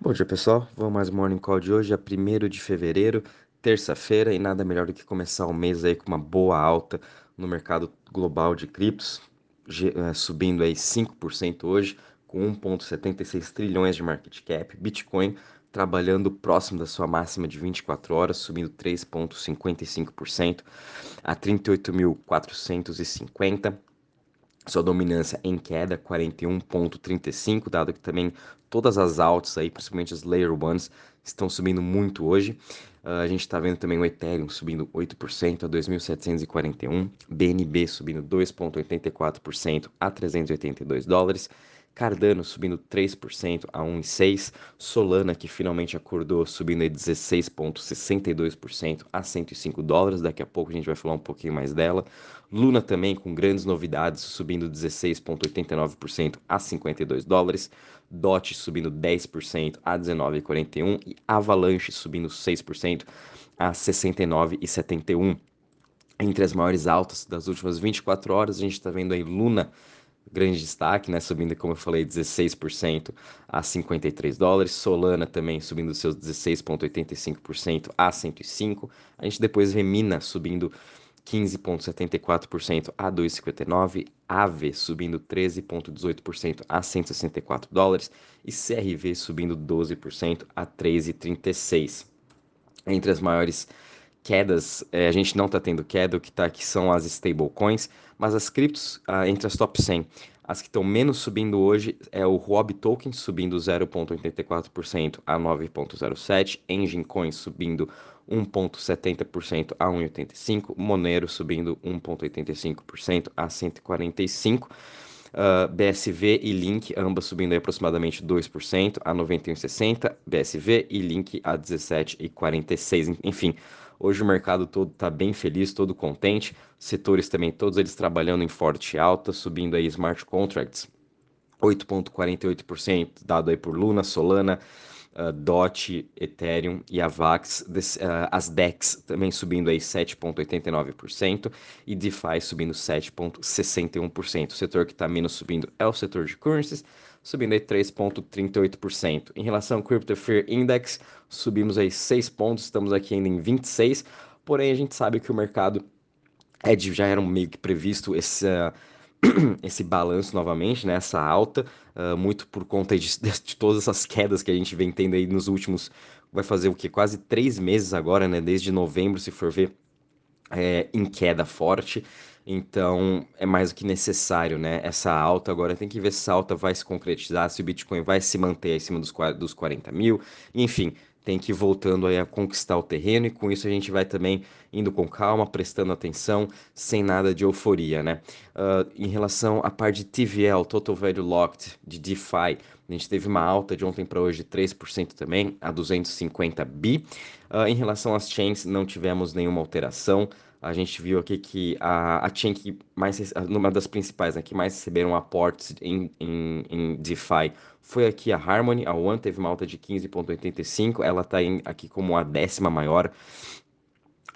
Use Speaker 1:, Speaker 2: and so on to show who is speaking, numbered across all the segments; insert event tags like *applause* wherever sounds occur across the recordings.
Speaker 1: Bom dia pessoal, vamos mais Morning Call de hoje, é 1 de fevereiro, terça-feira, e nada melhor do que começar o mês aí com uma boa alta no mercado global de criptos, eh, subindo aí 5% hoje, com 1,76 trilhões de market cap, Bitcoin trabalhando próximo da sua máxima de 24 horas, subindo 3,55% a 38.450 sua dominância em queda 41.35, dado que também todas as altas aí, principalmente as layer ones, estão subindo muito hoje. Uh, a gente está vendo também o Ethereum subindo 8% a 2.741, BNB subindo 2.84% a 382 dólares. Cardano subindo 3% a 1,6%, Solana que finalmente acordou subindo 16,62% a 105 dólares, daqui a pouco a gente vai falar um pouquinho mais dela. Luna também com grandes novidades, subindo 16,89% a 52 dólares, DOT subindo 10% a 19,41 e Avalanche subindo 6% a 69,71. Entre as maiores altas das últimas 24 horas, a gente está vendo aí Luna grande destaque, né, subindo, como eu falei, 16% a 53 dólares. Solana também subindo seus 16,85% a 105. A gente depois vê Mina subindo 15,74% a 2,59. AVE subindo 13,18% a 164 dólares. E CRV subindo 12% a 3,36. Entre as maiores quedas, é, a gente não está tendo queda, o que está aqui são as stablecoins, mas as criptos, ah, entre as top 100, as que estão menos subindo hoje é o Huobi Token subindo 0,84% a 9,07%, Engine Coin subindo 1,70% a 1,85%, Monero subindo 1,85% a 145%. Uh, BSV e Link, ambas subindo aproximadamente 2% a 91,60, BSV e Link a 17,46. Enfim, Hoje o mercado todo está bem feliz, todo contente. Setores também, todos eles trabalhando em forte alta, subindo aí smart contracts 8,48%, dado aí por Luna, Solana, uh, DOT, Ethereum e Avax. Des, uh, as DEX também subindo aí 7,89% e DeFi subindo 7,61%. O setor que está menos subindo é o setor de currencies, subindo aí 3,38%. Em relação ao Crypto Fear Index, subimos aí 6 pontos, estamos aqui ainda em 26, porém a gente sabe que o mercado é de, já era meio que previsto esse, uh, *clears throat* esse balanço novamente, né, essa alta, uh, muito por conta de, *laughs* de, todas essas quedas que a gente vem tendo aí nos últimos, vai fazer o que, quase três meses agora, né, desde novembro, se for ver, é, em queda forte. Então é mais do que necessário, né? Essa alta agora tem que ver se essa alta vai se concretizar, se o Bitcoin vai se manter acima dos, dos 40 mil, enfim, tem que ir voltando aí a conquistar o terreno e com isso a gente vai também indo com calma, prestando atenção, sem nada de euforia, né? Uh, em relação à parte de TVL, Total Value Locked, de DeFi, a gente teve uma alta de ontem para hoje de 3% também, a 250 bi. Uh, em relação às chains, não tivemos nenhuma alteração a gente viu aqui que a, a chain que mais, uma das principais, né, que mais receberam aportes em, em, em DeFi foi aqui a Harmony, a One teve uma alta de 15,85, ela está aqui como a décima maior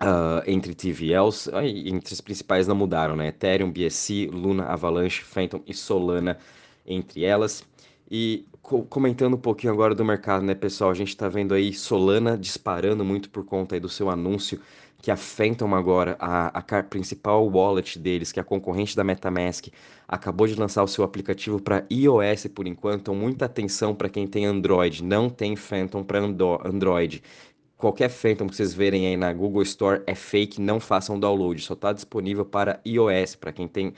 Speaker 1: uh, entre TVLs, entre as principais não mudaram, né, Ethereum, BSC, Luna, Avalanche, Phantom e Solana entre elas. E co comentando um pouquinho agora do mercado, né, pessoal? A gente está vendo aí Solana disparando muito por conta aí do seu anúncio que a Phantom agora, a, a principal wallet deles, que é a concorrente da MetaMask, acabou de lançar o seu aplicativo para iOS por enquanto. Então, muita atenção para quem tem Android. Não tem Phantom para Android. Qualquer Phantom que vocês verem aí na Google Store é fake, não façam download. Só está disponível para iOS, para quem tem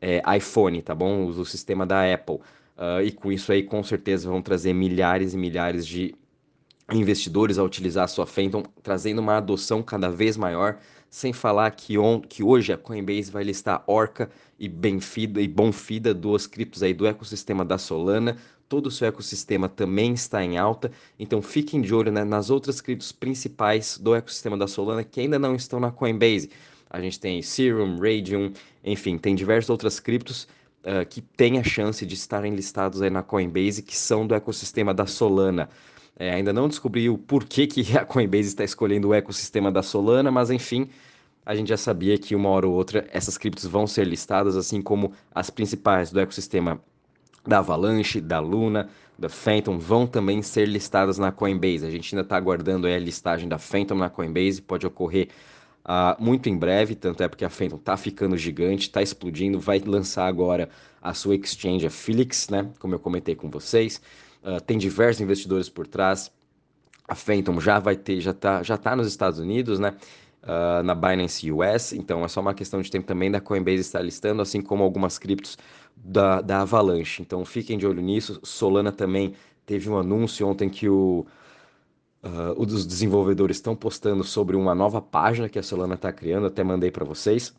Speaker 1: é, iPhone, tá bom? Usa o sistema da Apple. Uh, e com isso aí, com certeza, vão trazer milhares e milhares de investidores a utilizar a sua Phantom, trazendo uma adoção cada vez maior, sem falar que, on, que hoje a Coinbase vai listar Orca e Benfida e Bonfida, duas criptos aí do ecossistema da Solana. Todo o seu ecossistema também está em alta, então fiquem de olho né, nas outras criptos principais do ecossistema da Solana que ainda não estão na Coinbase. A gente tem Serum, Radium, enfim, tem diversas outras criptos uh, que têm a chance de estarem listados aí na Coinbase que são do ecossistema da Solana. É, ainda não descobri o porquê que a Coinbase está escolhendo o ecossistema da Solana, mas enfim, a gente já sabia que uma hora ou outra essas criptos vão ser listadas, assim como as principais do ecossistema da Avalanche, da Luna, da Phantom vão também ser listadas na Coinbase. A gente ainda está aguardando a listagem da Phantom na Coinbase, pode ocorrer uh, muito em breve, tanto é porque a Phantom está ficando gigante, está explodindo, vai lançar agora a sua exchange, a Felix, né? Como eu comentei com vocês. Uh, tem diversos investidores por trás. A Phantom já vai ter, já está já tá nos Estados Unidos, né? Uh, na Binance US, então é só uma questão de tempo também da Coinbase estar listando, assim como algumas criptos da, da Avalanche. Então fiquem de olho nisso. Solana também teve um anúncio ontem que o, uh, os desenvolvedores estão postando sobre uma nova página que a Solana está criando, até mandei para vocês.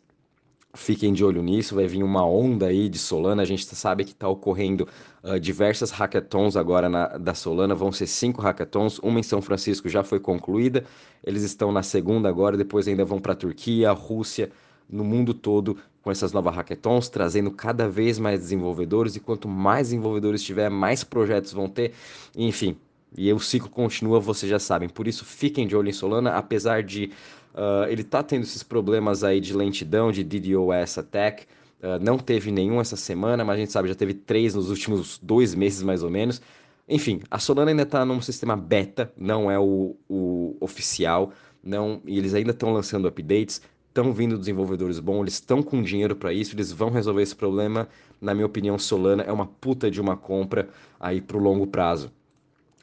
Speaker 1: Fiquem de olho nisso, vai vir uma onda aí de Solana. A gente sabe que está ocorrendo uh, diversas hackathons agora na, da Solana. Vão ser cinco hackathons. Uma em São Francisco já foi concluída. Eles estão na segunda agora. Depois ainda vão para a Turquia, Rússia, no mundo todo com essas novas hackathons, trazendo cada vez mais desenvolvedores, e quanto mais desenvolvedores tiver, mais projetos vão ter, enfim. E o ciclo continua, vocês já sabem. Por isso, fiquem de olho em Solana, apesar de uh, ele tá tendo esses problemas aí de lentidão, de DDoS attack. Uh, não teve nenhum essa semana, mas a gente sabe, já teve três nos últimos dois meses mais ou menos. Enfim, a Solana ainda está num sistema beta, não é o, o oficial, não, e eles ainda estão lançando updates estão vindo desenvolvedores bons, eles estão com dinheiro para isso, eles vão resolver esse problema. Na minha opinião, Solana é uma puta de uma compra aí para o longo prazo.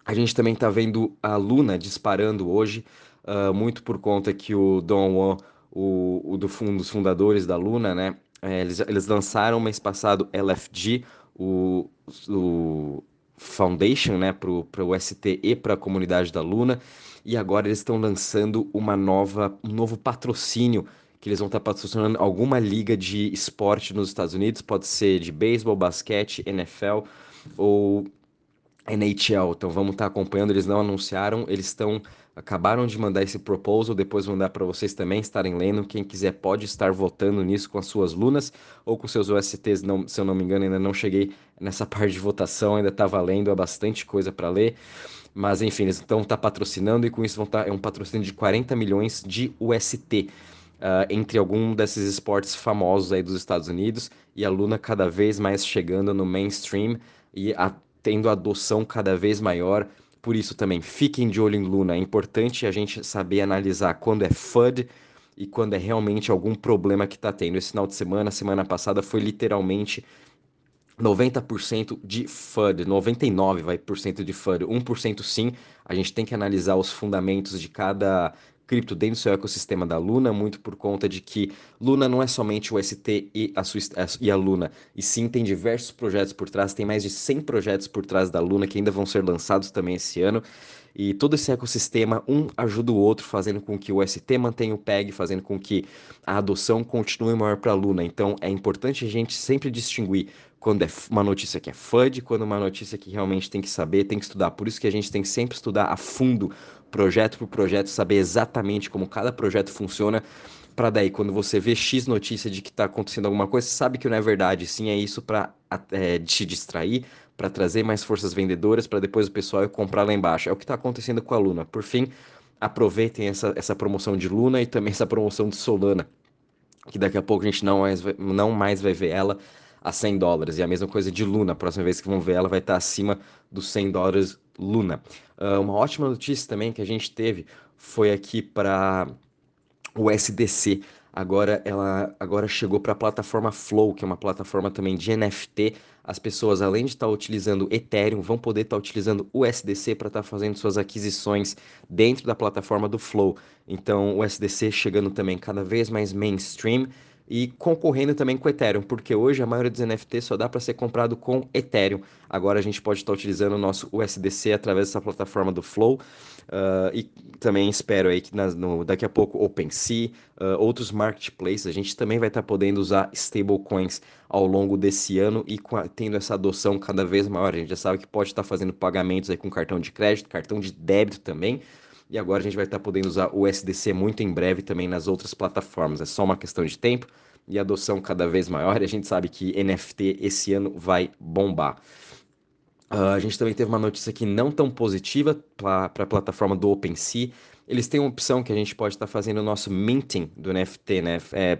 Speaker 1: A gente também está vendo a Luna disparando hoje, uh, muito por conta que o Don Won, o, o do, um dos fundadores da Luna, né? É, eles, eles lançaram mês passado LFG, o, o Foundation, né, para o ST e para a comunidade da Luna e agora eles estão lançando uma nova, um novo patrocínio que eles vão estar patrocinando alguma liga de esporte nos Estados Unidos, pode ser de beisebol, basquete, NFL ou NHL. Então vamos estar acompanhando, eles não anunciaram, eles estão acabaram de mandar esse proposal, depois vou mandar para vocês também estarem lendo. Quem quiser pode estar votando nisso com as suas lunas ou com seus OSTs, não, se eu não me engano, ainda não cheguei nessa *laughs* parte de votação, ainda está valendo, há bastante coisa para ler. Mas enfim, eles estão tá patrocinando e com isso vão estar tá, é um patrocínio de 40 milhões de UST. Uh, ah, entre algum desses esportes famosos aí dos Estados Unidos e a Luna cada vez mais chegando no mainstream e a, tendo adoção cada vez maior. Por isso também fiquem de olho em Luna. É importante a gente saber analisar quando é FUD e quando é realmente algum problema que está tendo. Esse final de semana, semana passada, foi literalmente 90% de FUD, 99% vai, por cento de FUD, 1% sim. A gente tem que analisar os fundamentos de cada cripto dentro do seu ecossistema da Luna, muito por conta de que Luna não é somente o ST e a, sua, e a Luna, e sim tem diversos projetos por trás, tem mais de 100 projetos por trás da Luna que ainda vão ser lançados também esse ano. E todo esse ecossistema, um ajuda o outro, fazendo com que o ST mantenha o PEG, fazendo com que a adoção continue maior para a Luna. Então é importante a gente sempre distinguir quando é uma notícia que é FUD, quando é uma notícia que realmente tem que saber, tem que estudar. Por isso que a gente tem que sempre estudar a fundo, projeto por projeto, saber exatamente como cada projeto funciona, para daí, quando você vê X notícia de que está acontecendo alguma coisa, sabe que não é verdade, sim, é isso para é, te distrair, para trazer mais forças vendedoras, para depois o pessoal ir comprar lá embaixo. É o que está acontecendo com a Luna. Por fim, aproveitem essa, essa promoção de Luna e também *laughs* essa promoção de Solana, que daqui a pouco a gente não mais, não mais vai ver ela a 100 dólares. E a mesma coisa de Luna, a próxima vez que vão ver ela vai estar acima dos 100 dólares Luna. Uh, uma ótima notícia também que a gente teve foi aqui para o SDC. Agora ela agora chegou para a plataforma Flow, que é uma plataforma também de NFT. As pessoas, além de estar tá utilizando Ethereum, vão poder estar tá utilizando o SDC para estar tá fazendo suas aquisições dentro da plataforma do Flow. Então, o SDC chegando também cada vez mais mainstream e concorrendo também com Ethereum, porque hoje a maioria dos NFTs só dá para ser comprado com Ethereum. Agora a gente pode estar utilizando o nosso USDC através dessa plataforma do Flow. Uh, e também espero aí que nas, no, daqui a pouco OpenSea, uh, outros marketplaces, a gente também vai estar podendo usar stablecoins ao longo desse ano e a, tendo essa adoção cada vez maior. A gente já sabe que pode estar fazendo pagamentos aí com cartão de crédito, cartão de débito também. E agora a gente vai estar podendo usar o SDC muito em breve também nas outras plataformas. É só uma questão de tempo e adoção cada vez maior. E a gente sabe que NFT esse ano vai bombar. Uh, a gente também teve uma notícia aqui não tão positiva para a plataforma do OpenSea. Eles têm uma opção que a gente pode estar fazendo o nosso minting do NFT, né? É,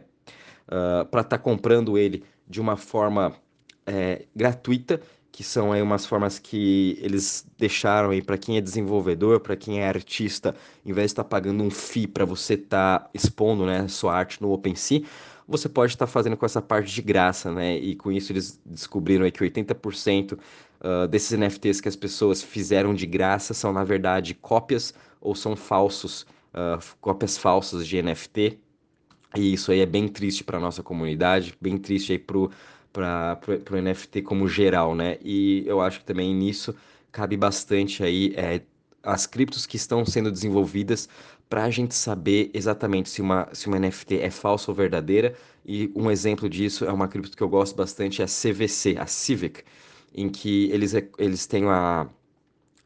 Speaker 1: uh, para estar comprando ele de uma forma é, gratuita que são aí umas formas que eles deixaram aí para quem é desenvolvedor, para quem é artista, em vez de estar tá pagando um fee para você estar tá expondo, né, sua arte no OpenSea, você pode estar tá fazendo com essa parte de graça, né? E com isso eles descobriram aí que 80% uh, desses NFTs que as pessoas fizeram de graça são na verdade cópias ou são falsos, uh, cópias falsas de NFT. E isso aí é bem triste para nossa comunidade, bem triste aí pro para o NFT como geral, né? E eu acho que também nisso cabe bastante aí é, as criptos que estão sendo desenvolvidas para a gente saber exatamente se uma, se uma NFT é falsa ou verdadeira. E um exemplo disso é uma cripto que eu gosto bastante, é a CVC, a Civic, em que eles, eles têm a,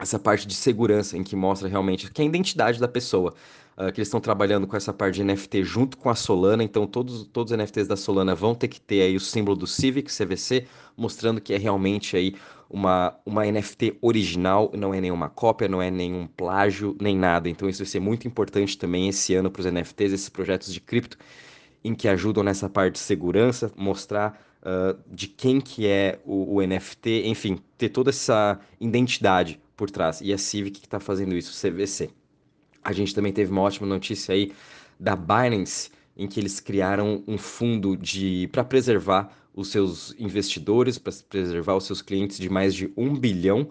Speaker 1: essa parte de segurança, em que mostra realmente que é a identidade da pessoa uh, que eles estão trabalhando com essa parte de NFT junto com a Solana, então todos, todos os NFTs da Solana vão ter que ter aí o símbolo do Civic, CVC, mostrando que é realmente aí uma, uma NFT original, não é nenhuma cópia, não é nenhum plágio, nem nada. Então isso vai ser muito importante também esse ano para os NFTs, esses projetos de cripto, em que ajudam nessa parte de segurança, mostrar uh, de quem que é o, o, NFT, enfim, ter toda essa identidade por trás. E a Civic que está fazendo isso, CVC. A gente também teve uma ótima notícia aí da Binance, em que eles criaram um fundo de para preservar os seus investidores, para preservar os seus clientes de mais de um bilhão,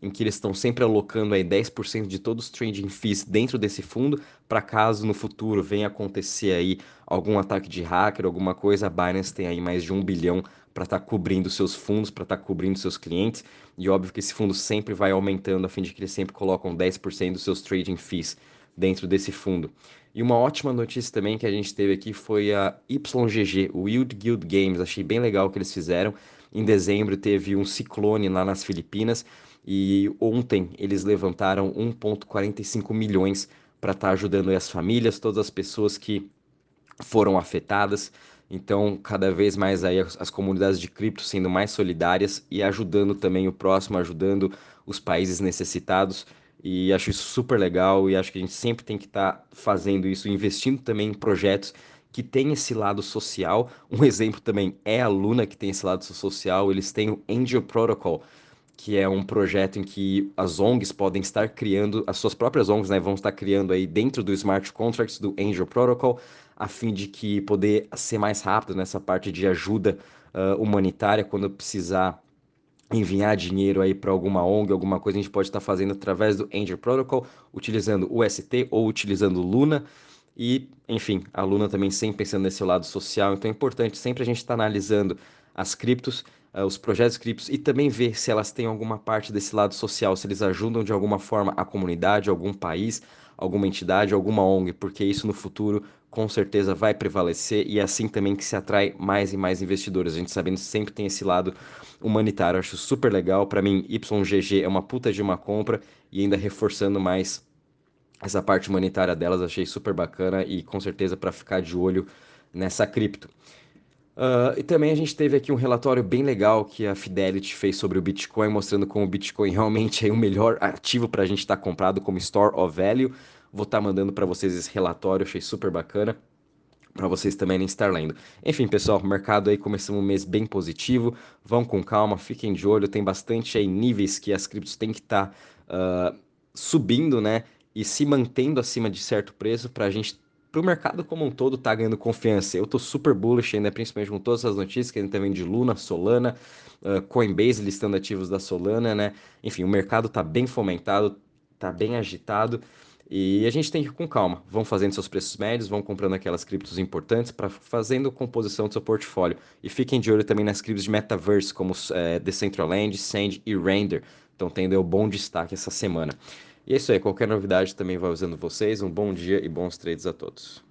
Speaker 1: em que eles estão sempre alocando aí 10% de todos os trading fees dentro desse fundo, para caso no futuro venha acontecer aí algum ataque de hacker, alguma coisa, a Binance tem aí mais de um bilhão para estar tá cobrindo seus fundos, para estar tá cobrindo seus clientes, e óbvio que esse fundo sempre vai aumentando a fim de que eles sempre colocam 10% dos seus trading fees dentro desse fundo. E uma ótima notícia também que a gente teve aqui foi a YGG, o Wild Guild Games. Achei bem legal o que eles fizeram. Em dezembro teve um ciclone lá nas Filipinas e ontem eles levantaram 1,45 milhões para estar tá ajudando as famílias, todas as pessoas que foram afetadas. Então, cada vez mais aí as, as comunidades de cripto sendo mais solidárias e ajudando também o próximo, ajudando os países necessitados. E acho isso super legal e acho que a gente sempre tem que estar tá fazendo isso, investindo também em projetos que têm esse lado social. Um exemplo também é a Luna, que tem esse lado social. Eles têm o Angel Protocol, que é um projeto em que as ONGs podem estar criando, as suas próprias ONGs né, vão estar criando aí dentro do smart contracts do Angel Protocol, a fim de que poder ser mais rápido nessa parte de ajuda uh, humanitária quando precisar enviar dinheiro aí para alguma ONG, alguma coisa, a gente pode estar tá fazendo através do Angel Protocol, utilizando o ST ou utilizando Luna. E, enfim, a Luna também sempre pensando nesse lado social, então é importante sempre a gente estar tá analisando as criptos, uh, os projetos criptos e também ver se elas têm alguma parte desse lado social, se eles ajudam de alguma forma a comunidade, algum país, alguma entidade, alguma ONG, porque isso no futuro com certeza vai prevalecer e é assim também que se atrai mais e mais investidores. A gente sabendo sempre tem esse lado humanitário, acho super legal. Para mim, YGG é uma puta de uma compra e ainda reforçando mais essa parte humanitária delas, achei super bacana e com certeza para ficar de olho nessa cripto. Uh, e também a gente teve aqui um relatório bem legal que a Fidelity fez sobre o Bitcoin, mostrando como o Bitcoin *laughs* realmente é o melhor ativo para a gente estar tá comprado como Store of Value. Vou estar tá mandando para vocês esse relatório, achei super bacana. Para vocês também nem estar lendo. Enfim, pessoal, mercado aí começou um mês bem positivo. Vão com calma, fiquem de olho. Tem bastante aí níveis que as criptos têm que estar tá, uh, subindo, né? E se mantendo acima de certo preço para a gente para o mercado como um todo tá ganhando confiança. Eu tô super bullish ainda, principalmente com todas as notícias que a gente tá vendo de Luna, Solana, uh, Coinbase listando ativos da Solana, né? Enfim, o mercado tá bem fomentado, tá bem agitado. E a gente tem que ir com calma. Vão fazendo seus preços médios, vão comprando aquelas criptos importantes para fazendo composição do seu portfólio. E fiquem de olho também nas criptos de metaverse, como é, Decentraland, Sand e Render. Estão tendo um bom destaque essa semana. E é isso aí. Qualquer novidade também vai usando vocês. Um bom dia e bons trades a todos.